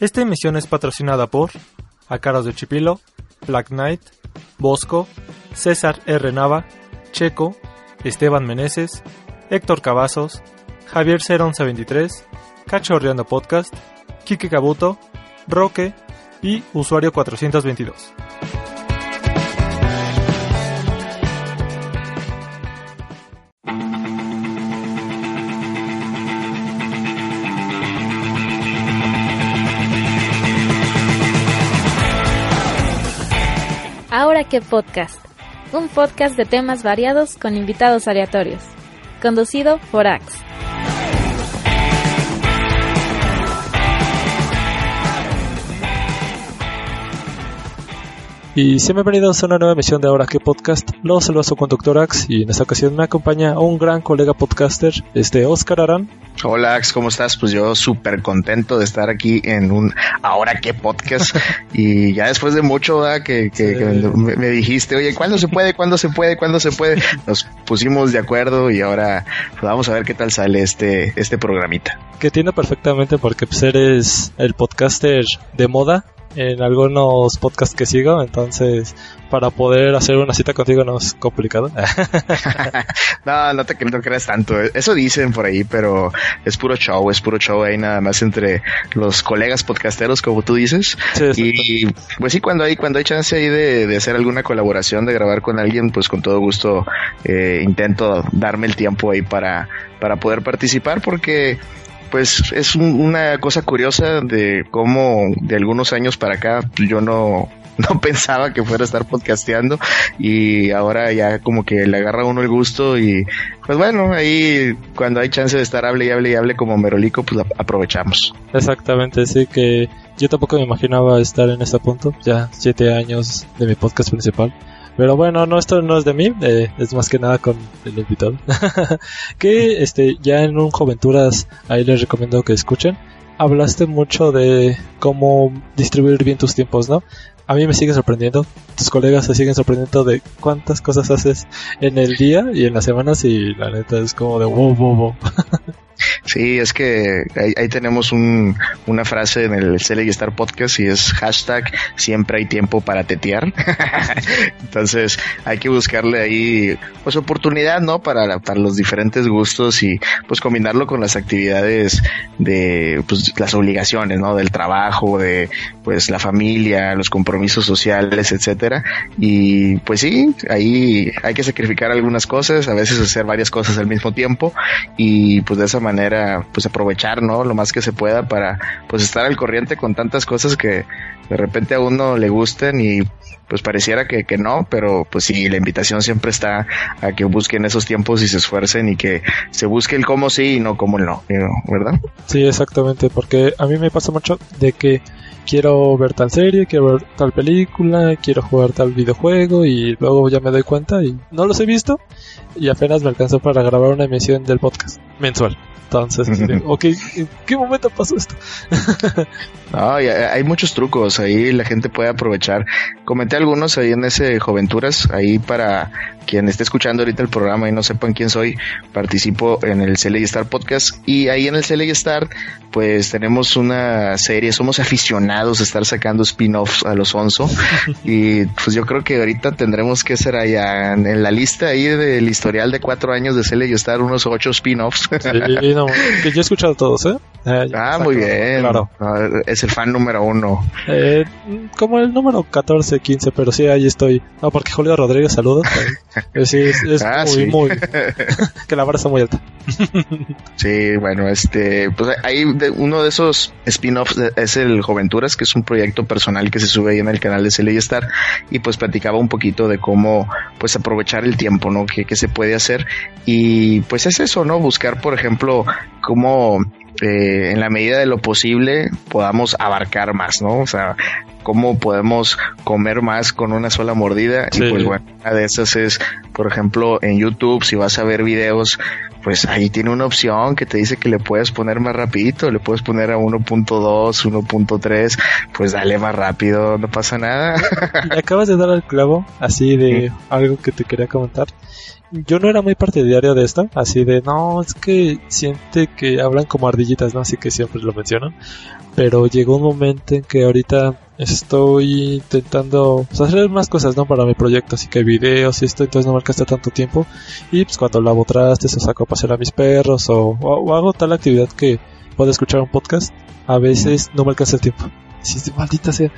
Esta emisión es patrocinada por Acaros de Chipilo, Black Knight, Bosco, César R. Nava, Checo, Esteban Meneses, Héctor Cavazos, Javier 01123, Cachorreando Podcast, Kike Cabuto, Roque y Usuario 422. Ahora qué podcast. Un podcast de temas variados con invitados aleatorios. Conducido por Axe. Y sean bienvenidos a una nueva emisión de Ahora que Podcast. Los saluda su conductor Ax y en esta ocasión me acompaña un gran colega podcaster, este Oscar Arán. Hola Ax, ¿cómo estás? Pues yo súper contento de estar aquí en un Ahora que Podcast. y ya después de mucho que, me, dijiste, oye, ¿cuándo se puede? ¿Cuándo se puede? ¿Cuándo se puede? Nos pusimos de acuerdo y ahora pues, vamos a ver qué tal sale este, este programita. Que tiene perfectamente porque pues, eres el podcaster de moda en algunos podcasts que sigo, entonces para poder hacer una cita contigo no es complicado. no, no te no creas tanto. Eso dicen por ahí, pero es puro show, es puro show ahí nada más entre los colegas podcasteros, como tú dices. y pues sí, cuando hay, cuando hay chance ahí de, hacer alguna colaboración, de grabar con alguien, pues con todo gusto eh, intento darme el tiempo ahí para, para poder participar porque pues es una cosa curiosa de cómo de algunos años para acá pues, yo no, no pensaba que fuera a estar podcasteando y ahora ya como que le agarra uno el gusto y pues bueno, ahí cuando hay chance de estar hable y hable y hable como Merolico, pues aprovechamos. Exactamente, sí que yo tampoco me imaginaba estar en este punto, ya siete años de mi podcast principal. Pero bueno, no, esto no es de mí, eh, es más que nada con el invitado. que este, ya en un Joventuras, ahí les recomiendo que escuchen. Hablaste mucho de cómo distribuir bien tus tiempos, ¿no? A mí me sigue sorprendiendo, tus colegas se siguen sorprendiendo de cuántas cosas haces en el día y en las semanas y la neta es como de wow, wow, wow. Sí, es que ahí, tenemos una frase en el y Star Podcast y es hashtag siempre hay tiempo para tetear. Entonces hay que buscarle ahí pues oportunidad, ¿no? Para, para los diferentes gustos y pues combinarlo con las actividades de pues las obligaciones, ¿no? Del trabajo, de pues la familia, los compromisos sociales, etcétera. Y pues sí, ahí hay que sacrificar algunas cosas, a veces hacer varias cosas al mismo tiempo y pues de esa manera pues aprovechar, ¿no? Lo más que se pueda para pues estar al corriente con tantas cosas que de repente a uno le gusten y pues pareciera que, que no, pero pues sí, la invitación siempre está a que busquen esos tiempos y se esfuercen y que se busque el cómo sí y no cómo el no, ¿verdad? Sí, exactamente, porque a mí me pasa mucho de que quiero ver tal serie, quiero ver tal película, quiero jugar tal videojuego y luego ya me doy cuenta y no los he visto y apenas me alcanzó para grabar una emisión del podcast mensual. Entonces, ok, ¿en qué momento pasó esto? no, hay muchos trucos, ahí la gente puede aprovechar. Comenté algunos ahí en ese Joventuras, ahí para quien esté escuchando ahorita el programa y no sepan quién soy, participo en el CLA Star Podcast y ahí en el CLA Star pues tenemos una serie, somos aficionados a estar sacando spin-offs a los Onzo y pues yo creo que ahorita tendremos que ser allá en, la lista ahí del historial de cuatro años de CLA Star unos ocho spin-offs. Sí, no, que yo he escuchado todos, ¿eh? Eh, Ah, muy bien. Claro. Ah, Es el fan número uno. Eh, como el número 14, 15, pero sí, ahí estoy. No, porque Julio Rodríguez, saludos. Eh, sí, es, es Ah, muy, sí. muy. que la vara está muy alta. Sí, bueno, este, pues ahí de- uno de esos spin-offs es el Joventuras, que es un proyecto personal que se sube ahí en el canal de Celey Star y pues platicaba un poquito de cómo pues aprovechar el tiempo, ¿no? Que, que se puede hacer y pues es eso, ¿no? Buscar, por ejemplo, cómo eh, en la medida de lo posible podamos abarcar más, ¿no? O sea, cómo podemos comer más con una sola mordida Sí. y pues bueno, una de esas es, por ejemplo, en YouTube, si vas a ver videos, pues ahí tiene una opción que te dice que le puedes poner más rapidito, le puedes poner a 1.2, 1.3, pues dale más rápido, no pasa nada. Acabas de dar al clavo, así de algo que te quería comentar. Yo no era muy partidario de esto, así de, no, es que siente que hablan como ardillitas, ¿no? Así que siempre lo mencionan. Pero llegó un momento en que ahorita estoy intentando pues, hacer más cosas, ¿no? Para mi proyecto, así que videos y esto, entonces no me alcanza tanto tiempo. Y pues cuando lavo trastes o saco a pasear a mis perros o- o hago tal actividad que puedo escuchar un podcast, a veces no me alcanza el tiempo. Sí, maldita sea.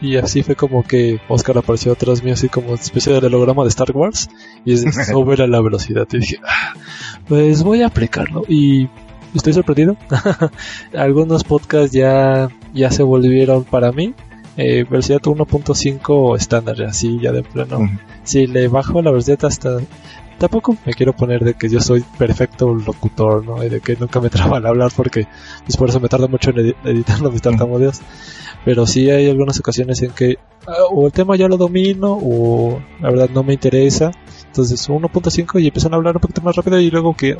Y así fue como que Oscar apareció atrás mío, así como especie de holograma de Star Wars. Y es sobre a la velocidad. Y dije, "Ah, pues voy a aplicarlo. Y estoy sorprendido. Algunos podcasts ya, ya se volvieron para mí. Eh, velocidad 1.5 estándar, así ya de plano. Ujú. Si le bajo la velocidad hasta... Tampoco me quiero poner de que yo soy perfecto locutor, ¿no? Y de que nunca me traba al hablar porque pues por eso me tarda mucho en edi- editando mis tartamudeos. Pero sí hay algunas ocasiones en que ah, o el tema ya lo domino o la verdad no me interesa. Entonces 1.5 y empiezan a hablar un poquito más rápido y luego que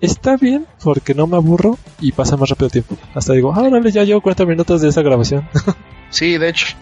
está bien porque no me aburro y pasa más rápido el tiempo. Hasta digo, ah, dale, ya llevo 40 minutos de esa grabación. Sí, de hecho,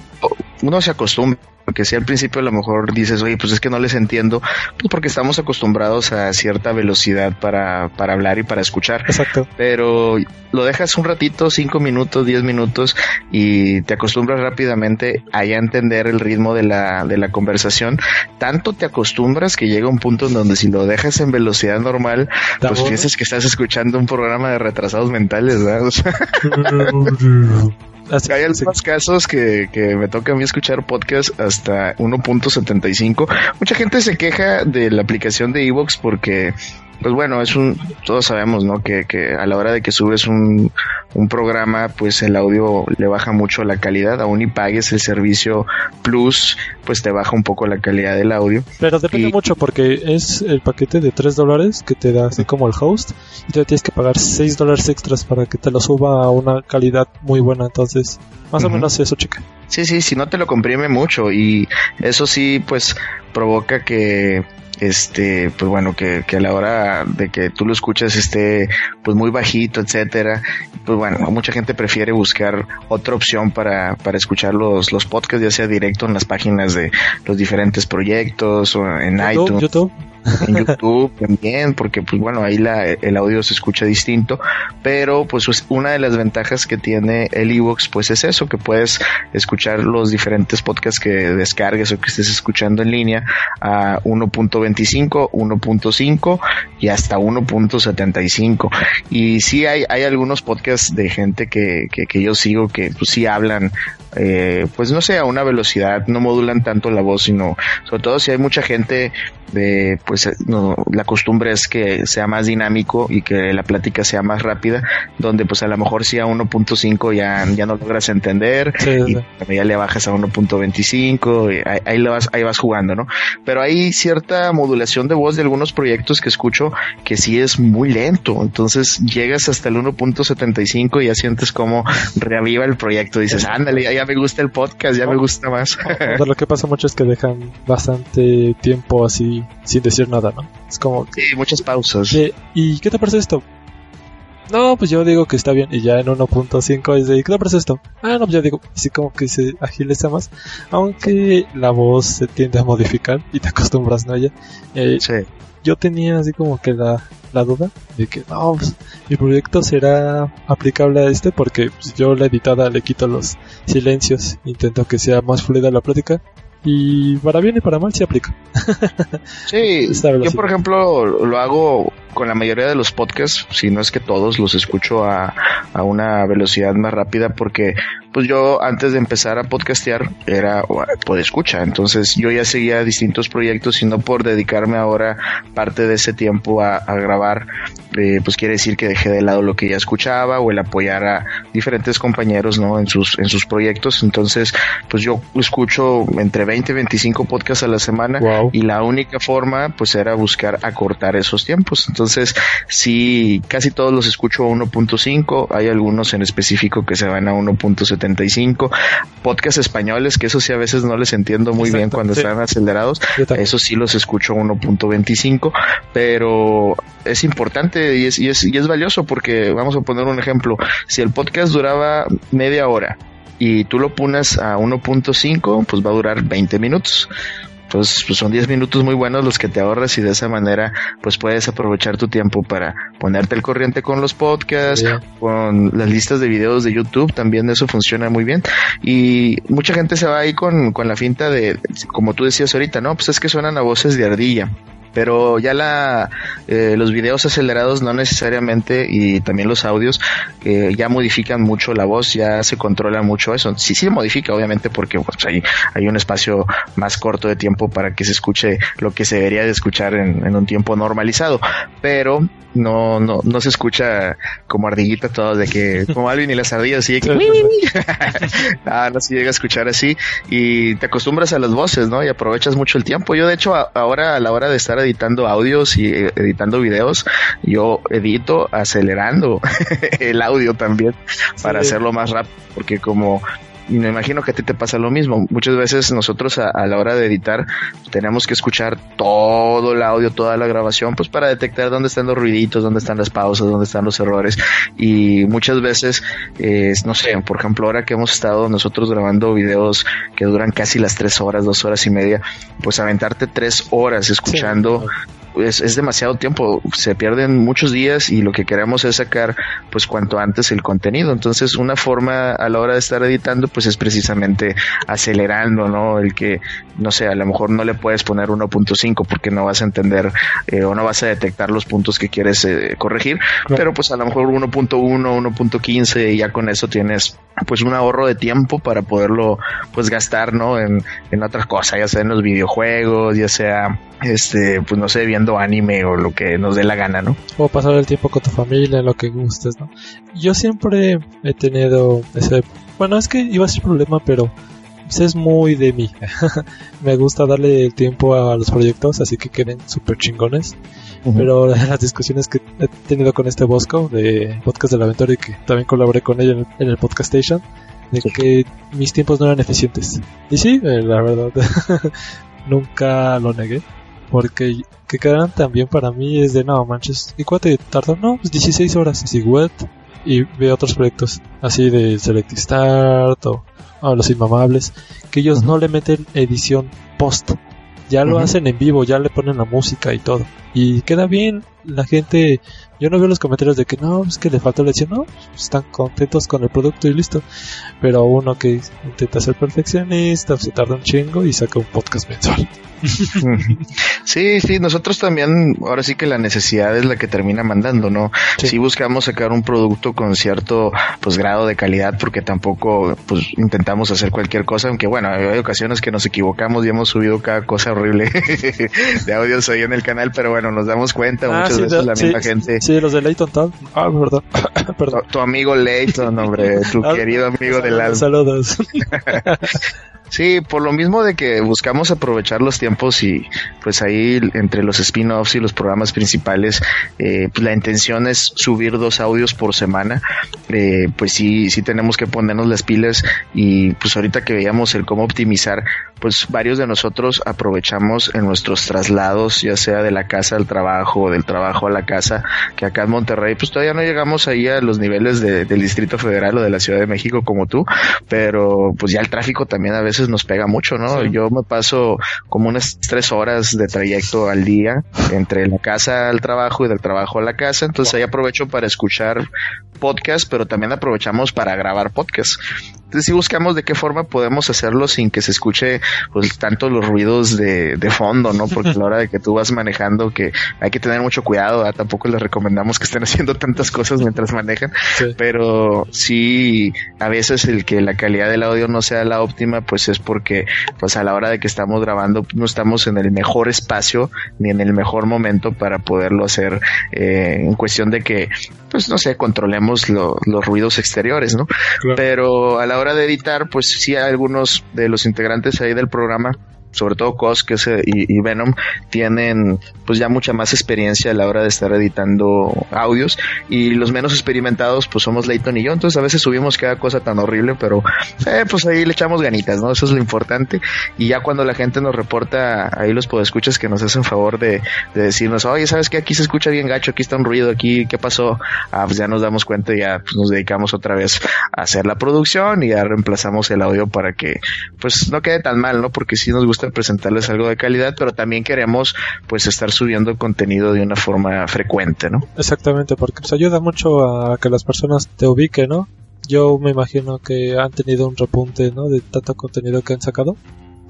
uno se acostumbra, porque si al principio a lo mejor dices, oye, pues es que no les entiendo, pues porque estamos acostumbrados a cierta velocidad para, para hablar y para escuchar. Exacto. Pero lo dejas un ratito, cinco minutos, diez minutos, y te acostumbras rápidamente a ya entender el ritmo de la, de la conversación. Tanto te acostumbras que llega un punto en donde si lo dejas en velocidad normal, ¿Te pues piensas que estás escuchando un programa de retrasados mentales, ¿verdad? Así- hay sí. algunos casos que, que me toca a mí escuchar podcast hasta 1.75. Mucha gente se queja de la aplicación de Evox porque, pues bueno, es un, todos sabemos, ¿no? Que, que a la hora de que subes un, un programa, pues el audio le baja mucho la calidad. Aún y pagues el servicio Plus, pues te baja un poco la calidad del audio. Pero depende Y- mucho porque es el paquete de 3 dólares que te da así como el host y tú tienes que pagar 6 dólares extras para que te lo suba a una calidad muy buena. Entonces, más o menos eso, chica. Sí, sí, si no te lo comprime mucho y eso sí, pues provoca que este, pues bueno, que, que a la hora de que tú lo escuchas esté pues muy bajito, etcétera. Pues bueno, mucha gente prefiere buscar otra opción para, para escuchar los, los podcasts, ya sea directo en las páginas de los diferentes proyectos o en YouTube, iTunes YouTube. En YouTube también, porque pues bueno, ahí la, el audio se escucha distinto, pero pues es una de las ventajas que tiene el iVoox pues es eso, que puedes escuchar los diferentes podcasts que descargues o que estés escuchando en línea a 1.25, 1.5 y hasta 1.75. Y sí hay, hay algunos podcasts de gente que, que, que yo sigo que pues sí hablan eh, pues no sé, a una velocidad, no modulan tanto la voz, sino sobre todo si hay mucha gente de, pues eh, no, la costumbre es que sea más dinámico y que la plática sea más rápida, donde pues a lo mejor si a 1.5 ya, ya no logras entender Sí, y sí. ya le bajas a 1.25 y ahí, ahí, lo vas, ahí vas jugando, ¿no? Pero hay cierta modulación de voz de algunos proyectos que escucho que sí es muy lento, entonces llegas hasta el 1.75 y ya sientes como reaviva el proyecto, dices, ándale, ya, ya me gusta el podcast, ya me gusta más. Pero lo que pasa mucho es que dejan bastante tiempo así sin decir nada, ¿no? Es como, sí, muchas pausas. ¿y qué te parece esto? No, pues yo digo que está bien. Y ya en 1.5 es de, ¿qué te parece esto? Ah, no, pues yo digo, así como que se agiliza más. Aunque la voz se tiende a modificar y te acostumbras ¿no? a ella. Eh, Sí. yo tenía así como que la, la duda de que no, pues, mi proyecto será aplicable a este porque pues, yo la editada le quito los silencios, intento que sea más fluida la plática y para bien y para mal se aplica. Sí, yo por ejemplo lo hago con la mayoría de los podcasts, si no es que todos, los escucho a, a una velocidad más rápida porque pues yo antes de empezar a podcastear era pues escucha, entonces yo ya seguía distintos proyectos y no por dedicarme ahora parte de ese tiempo a, grabar, eh, pues quiere decir que dejé de lado lo que ya escuchaba o el apoyar a diferentes compañeros, ¿no? En sus, en sus proyectos, entonces pues yo escucho entre 20 y 25 podcasts a la semana y la única forma pues era buscar acortar esos tiempos, entonces sí, casi todos los escucho a 1.5, hay algunos en específico que se van a 1.7 75, podcasts españoles, que eso sí a veces no les entiendo muy bien cuando están acelerados, eso sí los escucho 1.25, pero es importante y es, y es, y es valioso porque vamos a poner un ejemplo, si el podcast duraba media hora, y tú lo pones a 1.5, pues va a durar 20 minutos. Entonces, pues son 10 minutos muy buenos los que te ahorras y de esa manera, pues puedes aprovechar tu tiempo para ponerte al corriente con los podcasts, con las listas de videos de YouTube, también eso funciona muy bien. Y mucha gente se va ahí con, con la finta de, como tú decías ahorita, no, pues es que suenan a voces de ardilla pero ya la eh, los videos acelerados no necesariamente y también los audios eh, ya modifican mucho la voz ya se controla mucho eso sí sí modifica obviamente porque pues, hay hay un espacio más corto de tiempo para que se escuche lo que se debería de escuchar en, un tiempo normalizado pero no, no, no se escucha como ardillita todo de que como Alvin y las ardillas así que ah, no se llega a escuchar así y te acostumbras a las voces, ¿no? Y aprovechas mucho el tiempo. Yo de hecho ahora a la hora de estar editando audios y eh, editando videos, yo edito acelerando el audio también para hacerlo más rápido porque como me imagino que a ti te pasa lo mismo. Muchas veces nosotros a, la hora de editar tenemos que escuchar todo el audio, toda la grabación, pues para detectar dónde están los ruiditos, dónde están las pausas, dónde están los errores. Y muchas veces, eh, no sé, por ejemplo, ahora que hemos estado nosotros grabando videos que duran casi las tres horas, dos horas y media, pues aventarte tres horas escuchando es, es, demasiado tiempo, se pierden muchos días y lo que queremos es sacar pues cuanto antes el contenido. Entonces una forma a la hora de estar editando pues es precisamente acelerando, ¿no? El que, no sé, a lo mejor no le puedes poner 1.5 porque no vas a entender eh, o no vas a detectar los puntos que quieres eh, corregir, pero pues a lo mejor 1.1, 1.15 y ya con eso tienes pues un ahorro de tiempo para poderlo pues gastar, ¿no? En, en otras cosas, ya sea en los videojuegos, ya sea este, pues no sé, viendo anime o lo que nos dé la gana, ¿no? O pasar el tiempo con tu familia, lo que gustes, ¿no? Yo siempre he tenido ese, bueno, es que iba a ser problema, pero pues, es muy de mí. Me gusta darle el tiempo a los proyectos, así que queden súper chingones. Pero las discusiones que he tenido con este Bosco de Podcast de la Aventura y que también colaboré con ella en el, Podcast Station, de que mis tiempos no eran eficientes. Y sí, eh, la verdad, nunca lo negué porque que quedaran también para mí es de no manches. ¿Y cuánto tardó? No, pues 16 horas. Así, web Y ve otros proyectos así de Select Start o, Los Inmamables. Que ellos no le meten edición post. Ya lo hacen en vivo, ya le ponen la música y todo. Y queda bien. La gente yo no veo los comentarios de que no, es que le falta la edición, no, están contentos con el producto y listo. Pero uno que intenta ser perfeccionista, se tarda un chingo y saca un podcast mensual. Sí, sí, nosotros también, ahora sí que la necesidad es la que termina mandando, ¿no? Si buscamos sacar un producto con cierto pues grado de calidad porque tampoco pues intentamos hacer cualquier cosa, aunque bueno, hay ocasiones que nos equivocamos y hemos subido cada cosa horrible de audios ahí en el canal, pero bueno, nos damos cuenta ah, muchas veces la misma gente. Sí, los de Leighton Tal. Ah, perdón. perdón. Tu, amigo Leighton, hombre, tu ah, querido amigo del alma. Saludos. Sí, por lo mismo de que buscamos aprovechar los tiempos y pues ahí entre los spin-offs y los programas principales, eh, pues la intención es subir dos audios por semana. Eh, pues sí, sí tenemos que ponernos las pilas y pues ahorita que veíamos el cómo optimizar, pues varios de nosotros aprovechamos en nuestros traslados, ya sea de la casa al trabajo o del trabajo a la casa, que acá en Monterrey, pues todavía no llegamos ahí a los niveles del Distrito Federal o de la Ciudad de México como tú, pero pues ya el tráfico también a veces nos pega mucho, ¿no? Yo me paso como unas tres horas de trayecto al día entre la casa al trabajo y del trabajo a la casa, entonces ahí aprovecho para escuchar podcast, pero también aprovechamos para grabar podcast. Entonces sí buscamos de qué forma podemos hacerlo sin que se escuche pues tanto los ruidos de, de fondo, ¿no? Porque a la hora de que tú vas manejando que hay que tener mucho cuidado, tampoco les recomendamos que estén haciendo tantas cosas mientras manejan, pero sí a veces el que la calidad del audio no sea la óptima pues es porque pues a la hora de que estamos grabando no estamos en el mejor espacio ni en el mejor momento para poderlo hacer eh, en cuestión de que pues no sé, controlemos los ruidos exteriores, ¿no? Pero a la hora de editar, pues sí algunos de los integrantes ahí del programa sobre todo Cos que y, Venom tienen pues ya mucha más experiencia a la hora de estar editando audios y los menos experimentados pues somos Leighton y yo. Entonces a veces subimos cada cosa tan horrible pero eh, pues ahí le echamos ganitas no eso es lo importante. Y ya cuando la gente nos reporta ahí los podescuchas que nos hacen favor de, decirnos oye sabes que aquí se escucha bien gacho aquí está un ruido aquí qué pasó ah pues ya nos damos cuenta y ya pues, nos dedicamos otra vez a hacer la producción y ya reemplazamos el audio para que pues no quede tan mal no porque si nos gusta presentarles algo de calidad, pero también queremos pues estar subiendo contenido de una forma frecuente, ¿no? Exactamente, porque nos ayuda mucho a que las personas te ubiquen, ¿no? Yo me imagino que han tenido un repunte, ¿no? De tanto contenido que han sacado.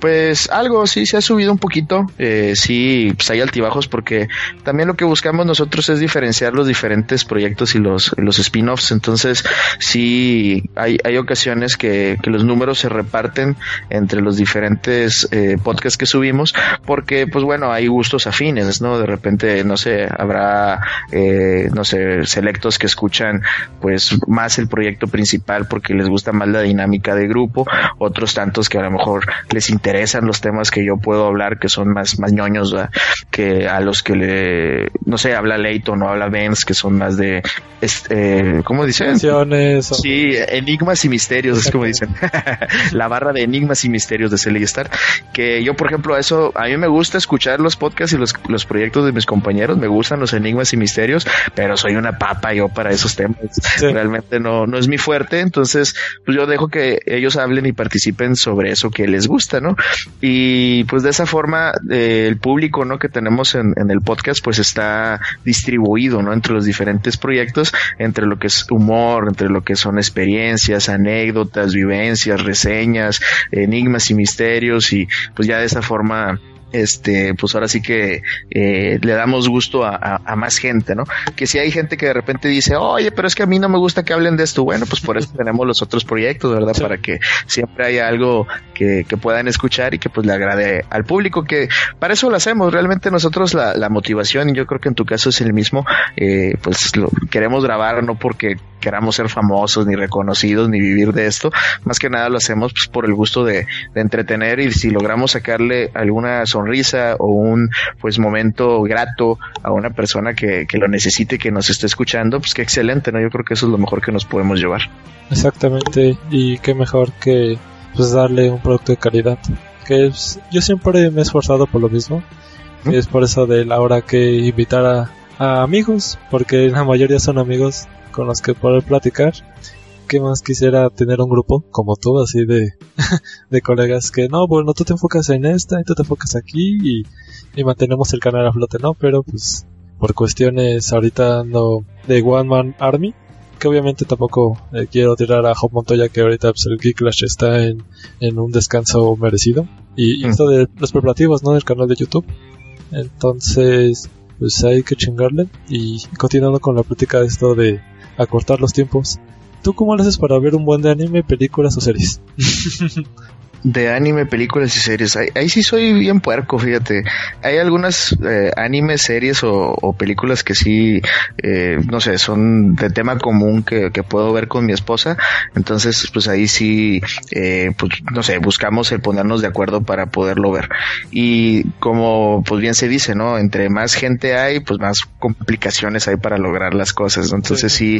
Pues algo, sí, se ha subido un poquito. Eh, sí, pues hay altibajos porque también lo que buscamos nosotros es diferenciar los diferentes proyectos y los, los spin-offs. Entonces, sí, hay, hay ocasiones que, que los números se reparten entre los diferentes eh, podcasts que subimos porque, pues bueno, hay gustos afines, ¿no? De repente, no sé, habrá, eh, no sé, selectos que escuchan pues más el proyecto principal porque les gusta más la dinámica de grupo, otros tantos que a lo mejor les interesa interesan los temas que yo puedo hablar, que son más, más ñoños, que a los que le, no sé, habla Leighton o habla Benz, que son más de, este, ¿cómo dicen? Sí, enigmas y misterios, es como dicen. la barra de enigmas y misterios de Celly Star. Que yo, por ejemplo, eso, a mí me gusta escuchar los podcasts y los, los proyectos de mis compañeros, me gustan los enigmas y misterios, pero soy una papa yo para esos temas. Realmente no, no es mi fuerte, entonces, pues yo dejo que ellos hablen y participen sobre eso que les gusta, ¿no? Y pues de esa forma eh, el público ¿no? que tenemos en, en, el podcast pues está distribuido ¿no? entre los diferentes proyectos, entre lo que es humor, entre lo que son experiencias, anécdotas, vivencias, reseñas, enigmas y misterios y pues ya de esa forma este, pues ahora sí que eh, le damos gusto a, más gente, ¿no? Que si hay gente que de repente dice, oye, pero es que a mí no me gusta que hablen de esto, bueno, pues por eso tenemos los otros proyectos, ¿verdad? Para que siempre haya algo que, puedan escuchar y que pues le agrade al público, que para eso lo hacemos, realmente nosotros la, la motivación, y yo creo que en tu caso es el mismo, eh, pues lo queremos grabar no porque queramos ser famosos, ni reconocidos, ni vivir de esto, más que nada lo hacemos pues, por el gusto de, de entretener y si logramos sacarle alguna sonrisa o un pues momento grato a una persona que, que lo necesite, que nos esté escuchando, pues qué excelente, ¿no? Yo creo que eso es lo mejor que nos podemos llevar. Exactamente, y qué mejor que pues darle un producto de calidad. Que es, yo siempre me he esforzado por lo mismo. Y es por eso de la hora que invitar a, a amigos, porque la mayoría son amigos con los que poder platicar. ¿Qué más quisiera tener un grupo como tú, así de, de colegas que no, bueno, tú te enfocas en esta y tú te enfocas aquí y, y mantenemos el canal a flote, ¿no? Pero pues por cuestiones ahorita ando de One Man Army, que obviamente tampoco eh, quiero tirar a Job Montoya que ahorita pues, el Geek Clash está en, en un descanso merecido. Y, mm. esto de los preparativos, ¿no? Del canal de YouTube. Entonces, pues hay que chingarle. Y continuando con la plática de esto de acortar los tiempos. ¿Tú cómo lo haces para ver un buen de anime, películas o series? de anime, películas y series. Ahí, sí soy bien puerco, fíjate. Hay algunas eh, animes, series o, películas que sí, eh, no sé, son de tema común que, puedo ver con mi esposa. Entonces, pues ahí sí, eh, pues no sé, buscamos el ponernos de acuerdo para poderlo ver. Y como pues bien se dice, ¿no? Entre más gente hay, pues más complicaciones hay para lograr las cosas. Entonces, sí,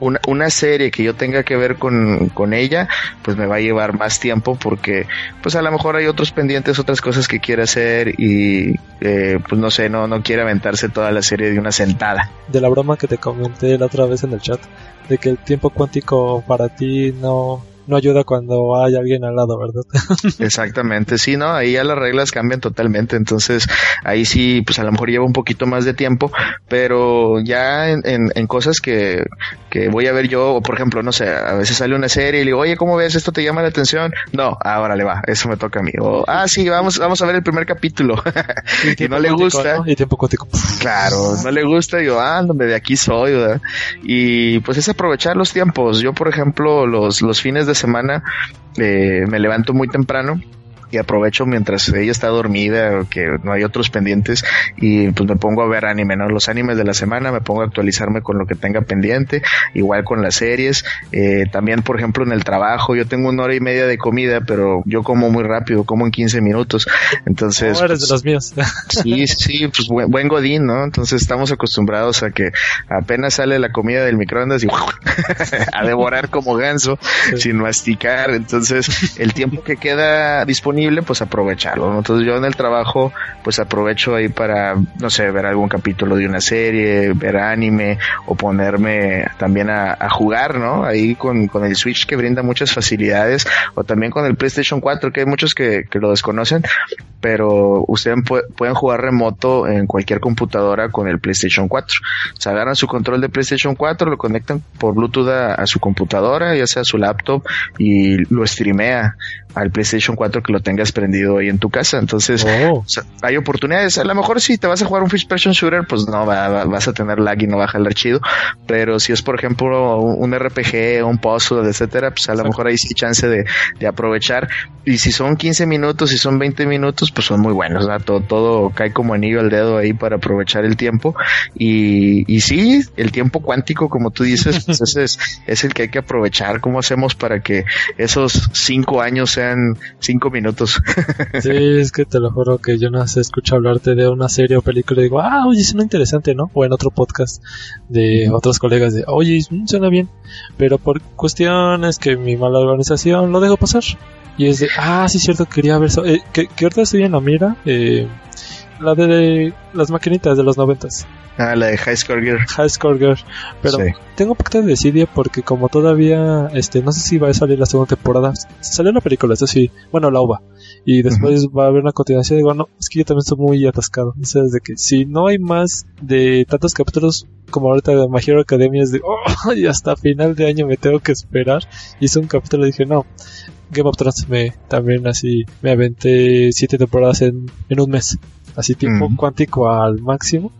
una, una serie que yo tenga que ver con, con ella, pues me va a llevar más tiempo porque pues a lo mejor hay otros pendientes, otras cosas que quiere hacer y eh, pues no sé, no, no quiere aventarse toda la serie de una sentada. De la broma que te comenté la otra vez en el chat, de que el tiempo cuántico para ti no, no ayuda cuando hay alguien al lado, ¿verdad? Exactamente, sí, ¿no? Ahí ya las reglas cambian totalmente, entonces ahí sí, pues a lo mejor lleva un poquito más de tiempo, pero ya en, en, cosas que, que, voy a ver yo, o por ejemplo, no sé, a veces sale una serie y le digo, oye, ¿cómo ves? ¿Esto te llama la atención? No, ahora le va, eso me toca a mí. O, ah, sí, vamos, vamos a ver el primer capítulo. y, no le gusta. Y tiempo contigo. Claro, no le gusta, y yo, ah, donde de aquí soy, ¿verdad? Y pues es aprovechar los tiempos. Yo, por ejemplo, los, los fines de semana eh, me levanto muy temprano y aprovecho mientras ella está dormida o que no hay otros pendientes y pues me pongo a ver anime, ¿no? Los animes de la semana, me pongo a actualizarme con lo que tenga pendiente, igual con las series, eh, también por ejemplo en el trabajo, yo tengo una hora y media de comida, pero yo como muy rápido, como en 15 minutos, entonces... No eres de pues, los míos. sí, sí, pues buen, godín, ¿no? Entonces estamos acostumbrados a que apenas sale la comida del microondas y a devorar como ganso sin masticar, entonces el tiempo que queda disponible pues aprovecharlo. Entonces yo en el trabajo, pues aprovecho ahí para, no sé, ver algún capítulo de una serie, ver anime o ponerme también a, jugar, ¿no? Ahí con, con, el Switch que brinda muchas facilidades o también con el PlayStation 4, que hay muchos que, que lo desconocen, pero ustedes pueden jugar remoto en cualquier computadora con el PlayStation 4. Se agarran su control de PlayStation 4, lo conectan por Bluetooth a, su computadora, ya sea su laptop, y lo streamea al PlayStation 4 que lo tengas prendido ahí en tu casa. Entonces, oh. hay oportunidades. A lo mejor si te vas a jugar un first person shooter, pues no vas a tener lag y no va a jalar chido. Pero si es, por ejemplo, un RPG, un puzzle, etcétera, pues a lo mejor hay sí chance de, de, aprovechar. Y si son 15 minutos, si son 20 minutos, pues son muy buenos. Todo, todo cae como anillo al dedo ahí para aprovechar el tiempo. Y, y sí, el tiempo cuántico, como tú dices, pues ese es, es el que hay que aprovechar. ¿Cómo hacemos para que esos cinco años sean cinco minutos? sí, es que te lo juro que yo no sé, escucho hablarte de una serie o película y digo, ah, oye, suena interesante, ¿no? O en otro podcast de otros colegas de, oye, suena bien. Pero por cuestiones que mi mala organización lo dejo pasar. Y es de, ah, sí, cierto, quería ver. Eh, que, que, ahorita estoy en la mira. Eh, la de, las maquinitas de los noventas. Ah, la de High Score Girl. High Score Girl. Pero tengo un poquito de desidia porque como todavía, este, no sé si va a salir la segunda temporada. Salió la película, eso sí. Bueno, la uva. Y después va a haber una continuación. Digo, no, es que yo también estoy muy atascado. O sea, desde que si no hay más de tantos capítulos como ahorita de My Hero Academia es de, oh, y hasta final de año me tengo que esperar. Hice un capítulo y dije, no, Game of Thrones me también así me aventé siete temporadas en, en un mes así tiempo cuántico al máximo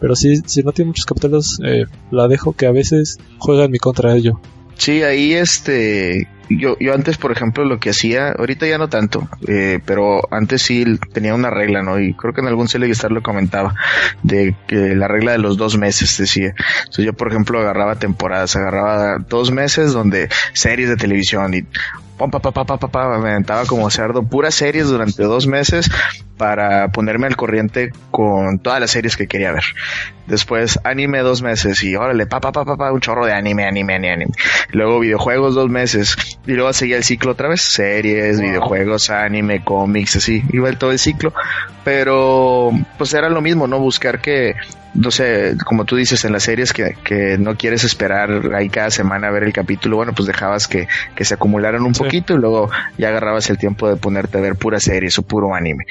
pero sí si no tiene muchos capítulos eh, la dejo que a veces juega en mi contra ello Sí, ahí este, yo, yo antes, por ejemplo, lo que hacía, ahorita ya no tanto, eh, pero antes sí tenía una regla, ¿no? Y creo que en algún estar lo comentaba, de que la regla de los dos meses, decía. Entonces yo, por ejemplo, agarraba temporadas, agarraba dos meses donde series de televisión y pam, pa, pa, pa, pa, pa, me aventaba como cerdo puras series durante dos meses para ponerme al corriente con todas las series que quería ver. Después anime dos meses y órale, pa, pa, pa, pa, un chorro de anime, anime, anime, anime. Luego videojuegos dos meses y luego seguía el ciclo otra vez, series, videojuegos, anime, cómics, así, iba todo el ciclo. Pero pues era lo mismo, ¿no? Buscar que no sé, como tú dices en las series que, que, no quieres esperar ahí cada semana a ver el capítulo, bueno, pues dejabas que, que se acumularan un poquito y luego ya agarrabas el tiempo de ponerte a ver pura series o puro anime.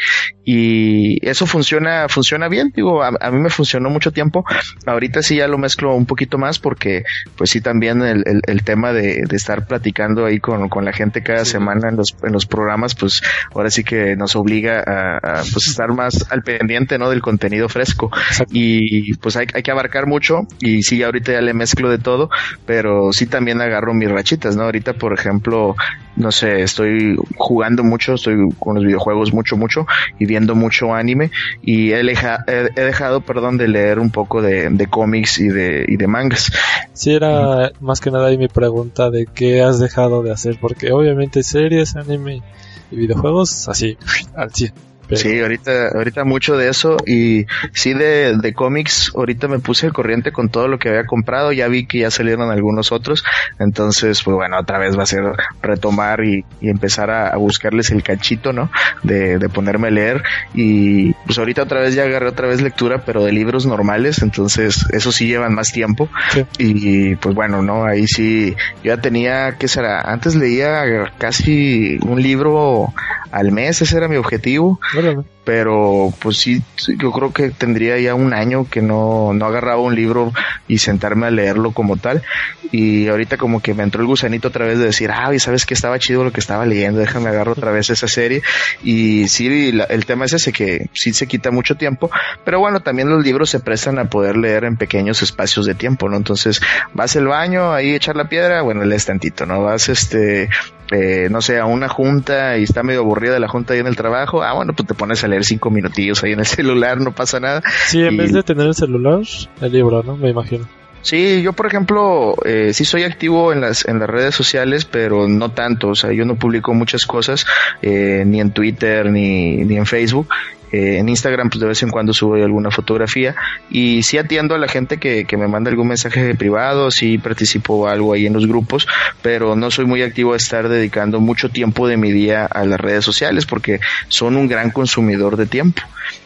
Y eso funciona, funciona bien, digo, a, mí me funcionó mucho tiempo. Ahorita sí ya lo mezclo un poquito más porque, pues sí, también el, el, tema de, de, estar platicando ahí con, con la gente cada semana en los, en los programas, pues ahora sí que nos obliga a, a pues estar más al pendiente, ¿no? Del contenido fresco. Y, y pues hay, hay, que abarcar mucho y sí, ahorita ya le mezclo de todo, pero sí también agarro mis rachitas, ¿no? Ahorita, por ejemplo, no sé, estoy jugando mucho, estoy con los videojuegos mucho, mucho y viendo mucho anime y he, he, dejado, perdón, de leer un poco de, de cómics y de, y de mangas. Sí, era más que nada ahí mi pregunta de qué has dejado de hacer, porque obviamente series, anime y videojuegos, así, al 100 Sí, ahorita, ahorita mucho de eso y sí de, de cómics, ahorita me puse al corriente con todo lo que había comprado, ya vi que ya salieron algunos otros, entonces pues bueno, otra vez va a ser retomar y, empezar a, buscarles el cachito, ¿no? De, de ponerme a leer y pues ahorita otra vez ya agarré otra vez lectura, pero de libros normales, entonces eso sí llevan más tiempo y pues bueno, ¿no? Ahí sí, yo ya tenía, ¿qué será? Antes leía casi un libro al mes, ese era mi objetivo pero pues sí, yo creo que tendría ya un año que no, no agarraba un libro y sentarme a leerlo como tal. Y ahorita como que me entró el gusanito otra vez de decir, ah, y sabes que estaba chido lo que estaba leyendo, déjame agarrar otra vez esa serie. Y sí, el tema es ese que sí se quita mucho tiempo, pero bueno, también los libros se prestan a poder leer en pequeños espacios de tiempo, ¿no? Entonces, vas al baño, ahí echar la piedra, bueno, lees tantito, ¿no? Vas este, eh, no sé, a una junta y está medio aburrida la junta ahí en el trabajo, ah, bueno, pues te pones a leer cinco minutillos ahí en el celular, no pasa nada. Sí, en vez de tener el celular, el libro, ¿no? Me imagino. Sí, yo por ejemplo, eh, sí soy activo en las, en las redes sociales, pero no tanto, o sea, yo no publico muchas cosas, eh, ni en Twitter, ni, ni en Facebook, eh, en Instagram, pues de vez en cuando subo alguna fotografía y sí atiendo a la gente que, que me manda algún mensaje privado, sí participo algo ahí en los grupos, pero no soy muy activo a estar dedicando mucho tiempo de mi día a las redes sociales porque son un gran consumidor de tiempo.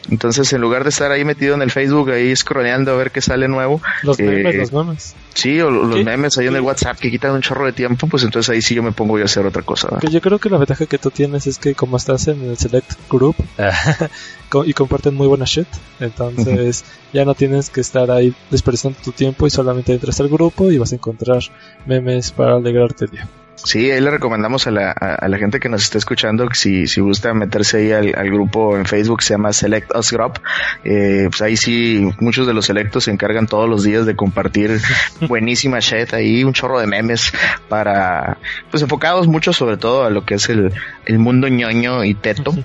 Entonces, en lugar de estar ahí metido en el Facebook, ahí scrolleando a ver qué sale nuevo. Los memes, eh, los memes. Sí, o los memes ahí en el WhatsApp que quitan un chorro de tiempo, pues entonces ahí sí yo me pongo a hacer otra cosa. yo creo que la ventaja que tú tienes es que como estás en el Select Group y comparten muy buena shit, entonces ya no tienes que estar ahí desperdiciando tu tiempo y solamente entras al grupo y vas a encontrar memes para alegrarte el día. Sí, ahí le recomendamos a la, a, la gente que nos está escuchando que si, si gusta meterse ahí al, grupo en Facebook, se llama Select Us Group. Eh, pues ahí sí, muchos de los selectos se encargan todos los días de compartir buenísima shit ahí, un chorro de memes para, pues enfocados mucho sobre todo a lo que es el, el mundo ñoño y teto.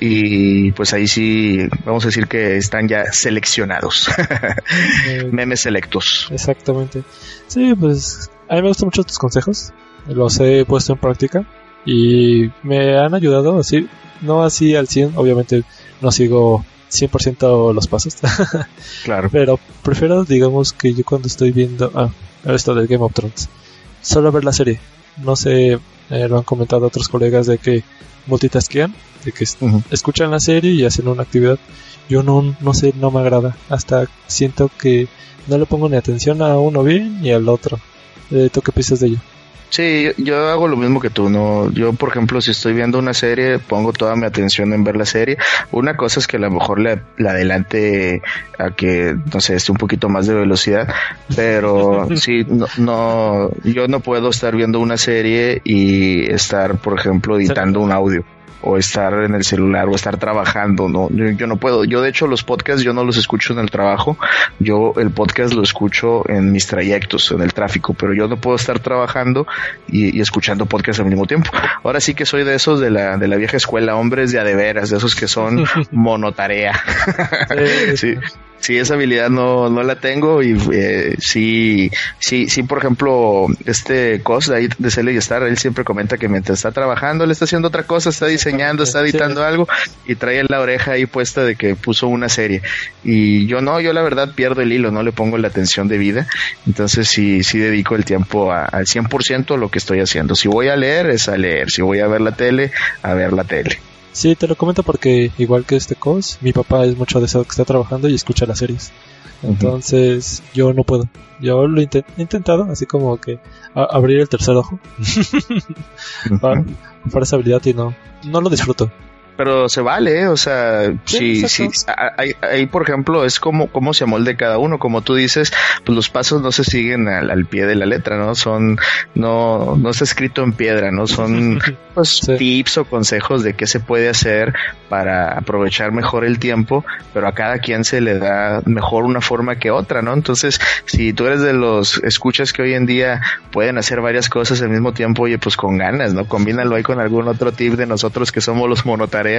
Y pues ahí sí, vamos a decir que están ya seleccionados. Eh, memes selectos. Exactamente. Sí, pues a mí me gustan mucho tus consejos los he puesto en práctica y me han ayudado así, no así al 100, obviamente no sigo 100% los pasos. claro. Pero prefiero, digamos, que yo cuando estoy viendo, ah, esto del Game of Thrones, solo ver la serie. No sé, eh, lo han comentado otros colegas de que multitaskean, de que escuchan la serie y hacen una actividad. Yo no, no sé, no me agrada. Hasta siento que no le pongo ni atención a uno bien ni al otro. Eh, ¿Tú qué piensas de ello? Sí, yo, hago lo mismo que tú, ¿no? Yo, por ejemplo, si estoy viendo una serie, pongo toda mi atención en ver la serie. Una cosa es que a lo mejor le, adelante a que, no sé, esté un poquito más de velocidad, pero sí, no, no, yo no puedo estar viendo una serie y estar, por ejemplo, editando un audio o estar en el celular o estar trabajando, no, yo, no puedo. Yo de hecho los podcasts yo no los escucho en el trabajo, yo el podcast lo escucho en mis trayectos, en el tráfico, pero yo no puedo estar trabajando y, escuchando podcast al mismo tiempo. Ahora sí que soy de esos de la, de la vieja escuela, hombres de adeveras, de esos que son monotarea. sí sí, esa habilidad no, no la tengo y eh, sí, sí, sí, por ejemplo, este Cos de ahí de Cele y Star, él siempre comenta que mientras está trabajando, él está haciendo otra cosa, está diseñando, está editando algo y trae la oreja ahí puesta de que puso una serie. Y yo no, yo la verdad pierdo el hilo, no le pongo la atención de vida. Entonces sí, sí dedico el tiempo al 100% a lo que estoy haciendo. Si voy a leer, es a leer. Si voy a ver la tele, a ver la tele. Sí, te lo comento porque igual que este cos, mi papá es mucho de eso que está trabajando y escucha las series. Entonces, yo no puedo. Yo lo he intentado, así como que abrir el tercer ojo para, para, esa habilidad y no, no lo disfruto pero se vale, ¿eh? o sea, sí, sí, ahí, por ejemplo es como cómo se amolde cada uno, como tú dices, pues los pasos no se siguen al, pie de la letra, ¿no? Son, no, no está escrito en piedra, ¿no? Son pues, tips o consejos de qué se puede hacer para aprovechar mejor el tiempo, pero a cada quien se le da mejor una forma que otra, ¿no? Entonces, si tú eres de los escuchas que hoy en día pueden hacer varias cosas al mismo tiempo, oye, pues con ganas, ¿no? Combínalo ahí con algún otro tip de nosotros que somos los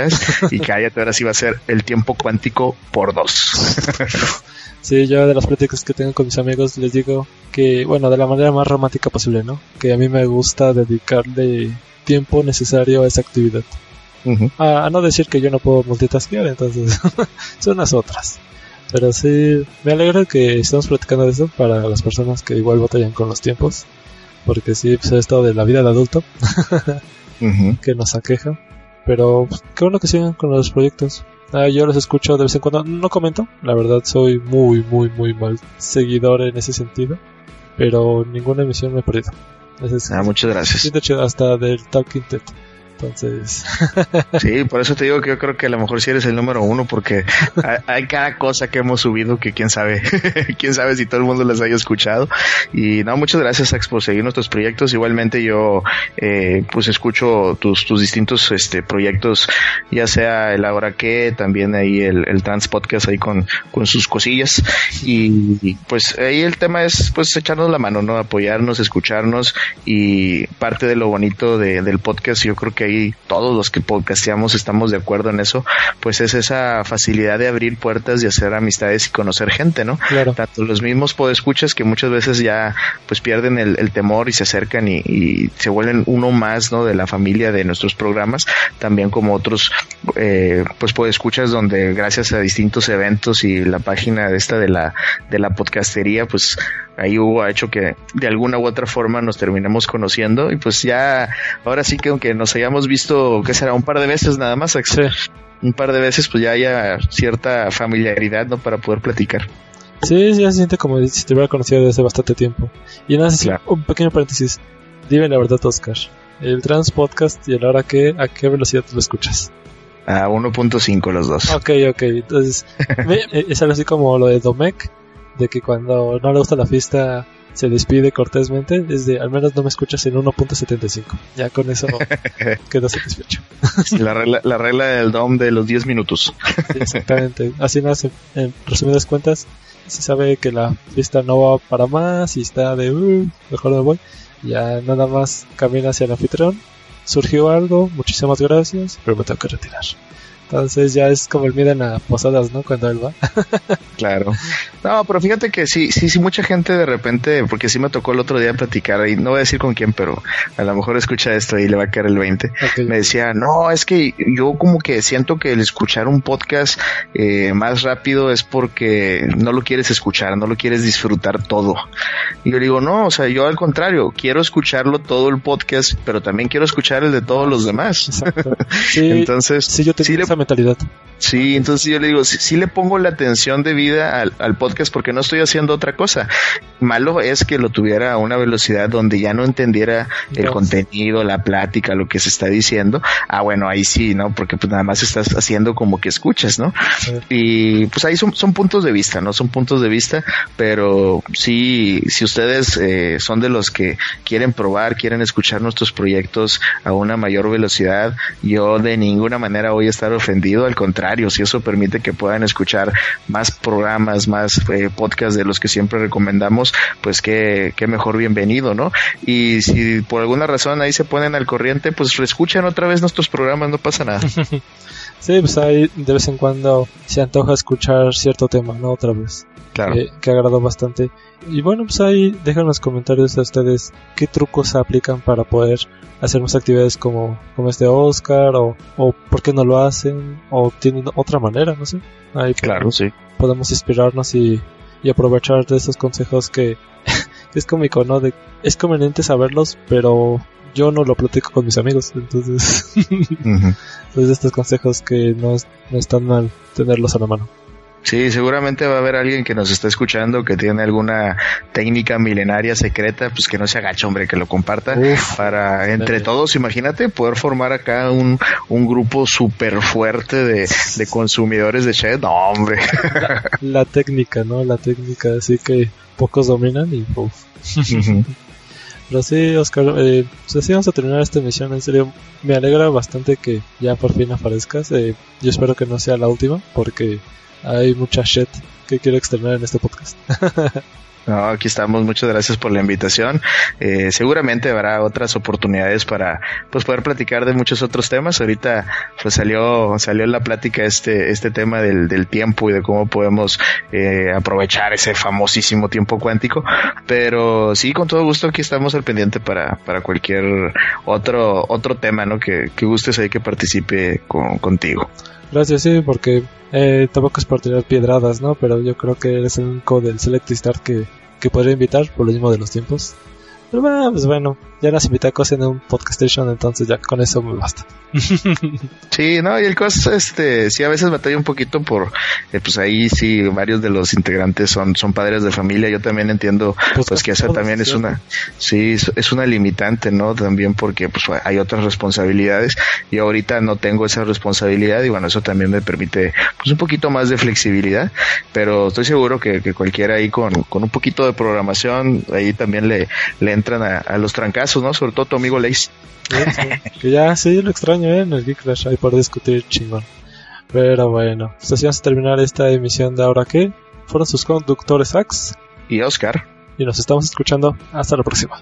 monotarios y cállate, ahora sí va a ser el tiempo cuántico por dos. Sí, yo de las prácticas que tengo con mis amigos les digo que, bueno, de la manera más romántica posible, ¿no? Que a mí me gusta dedicarle tiempo necesario a esa actividad. Ujú. A, a no decir que yo no puedo multitaskear, entonces son las otras. Pero sí, me alegra que estamos platicando de eso para las personas que igual batallan con los tiempos. Porque sí, pues esto de la vida de adulto Ujú. que nos aqueja. Pero pues, qué bueno que sigan con los proyectos. Ah, yo los escucho de vez en cuando. No comento, la verdad soy muy, muy, muy mal seguidor en ese sentido. Pero ninguna emisión me he perdido. Es- Ah, muchas gracias. Hasta del Talking Ted. Entonces, Sí, por eso te digo que yo creo que a lo mejor sí eres el número uno, porque hay, hay cada cosa que hemos subido que quién sabe, quién sabe si todo el mundo las haya escuchado. Y no, muchas gracias, Ax, por seguir nuestros proyectos. Igualmente yo, eh, pues escucho tus, tus distintos este, proyectos, ya sea el Ahora que, también ahí el, el Trans Podcast ahí con, con sus cosillas. Y, y, pues ahí el tema es pues echarnos la mano, ¿no? Apoyarnos, escucharnos y parte de lo bonito de- del podcast, yo creo que ahí todos los que podcasteamos estamos de acuerdo en eso, pues es esa facilidad de abrir puertas y hacer amistades y conocer gente, ¿no? claro. Tanto los mismos podescuchas que muchas veces ya pues pierden el, el temor y se acercan y, y se vuelven uno más, ¿no? De la familia de nuestros programas, también como otros eh, pues podescuchas donde gracias a distintos eventos y la página de esta de la de la podcastería, pues ahí hubo ha hecho que de alguna u otra forma nos terminemos conociendo y pues ya ahora sí que aunque nos hayamos visto que será un par de veces nada más Sí. un par de veces pues ya haya cierta familiaridad no para poder platicar Sí, sí, se siente como si te hubiera conocido desde hace bastante tiempo. Y nada, Claro. un pequeño paréntesis. Dime la verdad, Oscar. El Trans Podcast y el ahora que, ¿a qué velocidad lo escuchas? a 1.5 los dos Ok, ok. Entonces, es algo así como lo de Domecq, de que cuando no le gusta la fiesta se despide cortésmente. Es de, al menos no me escuchas en 1.75. Ya con eso quedo satisfecho. la regla, la regla del DOM de los 10 minutos Sí, exactamente. Así nace, en resumidas cuentas, si sabe que la fiesta no va para más y está de, "Uh, mejor me voy, ya nada más camina hacia el anfitrión. Surgió algo, muchísimas gracias, pero me tengo que retirar. Entonces ya es como el miren a posadas, ¿no? Cuando él va. Claro. No, pero fíjate que sí, sí, sí, mucha gente de repente, porque sí me tocó el otro día platicar, y no voy a decir con quién, pero a lo mejor escucha esto y le va a caer el 20. Ok. Me decía, no, es que yo como que siento que el escuchar un podcast eh, más rápido es porque no lo quieres escuchar, no lo quieres disfrutar todo. Y yo le digo, no, o sea, yo al contrario, quiero escucharlo todo el podcast, pero también quiero escuchar el de todos los demás. Exacto. Sí, Entonces, sí, yo tengo sí le esa mentalidad. Sí, entonces yo le digo, sí, sí le pongo la atención debida al, al podcast porque no estoy haciendo otra cosa. Malo es que lo tuviera a una velocidad donde ya no entendiera el No. contenido, la plática, lo que se está diciendo. Ah, bueno, ahí sí, ¿no? Porque pues nada más estás haciendo como que escuchas, ¿no? Sí. Y pues ahí son, son puntos de vista, ¿no? Son puntos de vista, pero sí, si ustedes eh, son de los que quieren probar, quieren escuchar nuestros proyectos a una mayor velocidad, yo de ninguna manera voy a estar ofendido, al contrario, si eso permite que puedan escuchar más programas, más eh, podcasts de los que siempre recomendamos, pues qué, qué mejor bienvenido, ¿no? Y si por alguna razón ahí se ponen al corriente, pues reescuchan otra vez nuestros programas, no pasa nada. Sí, pues ahí de vez en cuando se antoja escuchar cierto tema, ¿no? Otra vez. Claro. que, que agradó bastante. Y bueno, pues ahí dejan los comentarios a ustedes qué trucos aplican para poder hacer más actividades como, como este Oscar o, o por qué no lo hacen o tienen otra manera, no sé. Ahí Claro, sí. podemos inspirarnos y, y aprovechar de esos consejos que, que es cómico, ¿no? De, es conveniente saberlos, pero yo no lo platico con mis amigos, entonces, entonces estos consejos que no, es- no están mal tenerlos a la mano. Sí, seguramente va a haber alguien que nos está escuchando que tiene alguna técnica milenaria secreta, pues que no se agache, hombre, que lo comparta Uf. para entre todos, imagínate, poder formar acá un, un grupo súper fuerte de, de consumidores de Shed. No, hombre. la técnica, ¿no? La técnica, así que pocos dominan y uf. Pero sí, Oscar, eh, pues así vamos a terminar esta emisión. En serio, me alegra bastante que ya por fin aparezcas. Eh, yo espero que no sea la última, porque hay mucha shit que quiero externar en este podcast. No, aquí estamos. Muchas gracias por la invitación. Eh, seguramente habrá otras oportunidades para pues poder platicar de muchos otros temas. Ahorita pues salió salió en la plática este este tema del, del tiempo y de cómo podemos eh, aprovechar ese famosísimo tiempo cuántico. Pero sí, con todo gusto aquí estamos al pendiente para para cualquier otro otro tema, ¿no? Que, que gustes ahí que participe con, contigo. Gracias, sí, porque eh, tampoco es por tirar piedradas, ¿no? Pero yo creo que eres el único del Select que, que podría invitar por lo mismo de los tiempos. Pero bueno, pues bueno, ya las invité a cosas en un podcast station, entonces ya con eso me basta. sí, no, y el cos, este, sí a veces batalla un poquito por, eh, pues ahí sí, varios de los integrantes son, son padres de familia, yo también entiendo, pues, pues que esa también es una, sí, es una limitante, ¿no? También porque, pues hay otras responsabilidades, y ahorita no tengo esa responsabilidad, y bueno, eso también me permite, pues un poquito más de flexibilidad, pero estoy seguro que, que cualquiera ahí con, con un poquito de programación, ahí también le, le entran a, a los trancazos ¿no? Sobre todo tu amigo Lace. que ya sí lo extraño, ¿eh? En el Geek Crash ahí por discutir chingón. Pero bueno, pues así vamos a terminar esta emisión de ahora que fueron sus conductores Ax y Oscar. Y nos estamos escuchando. Hasta la próxima.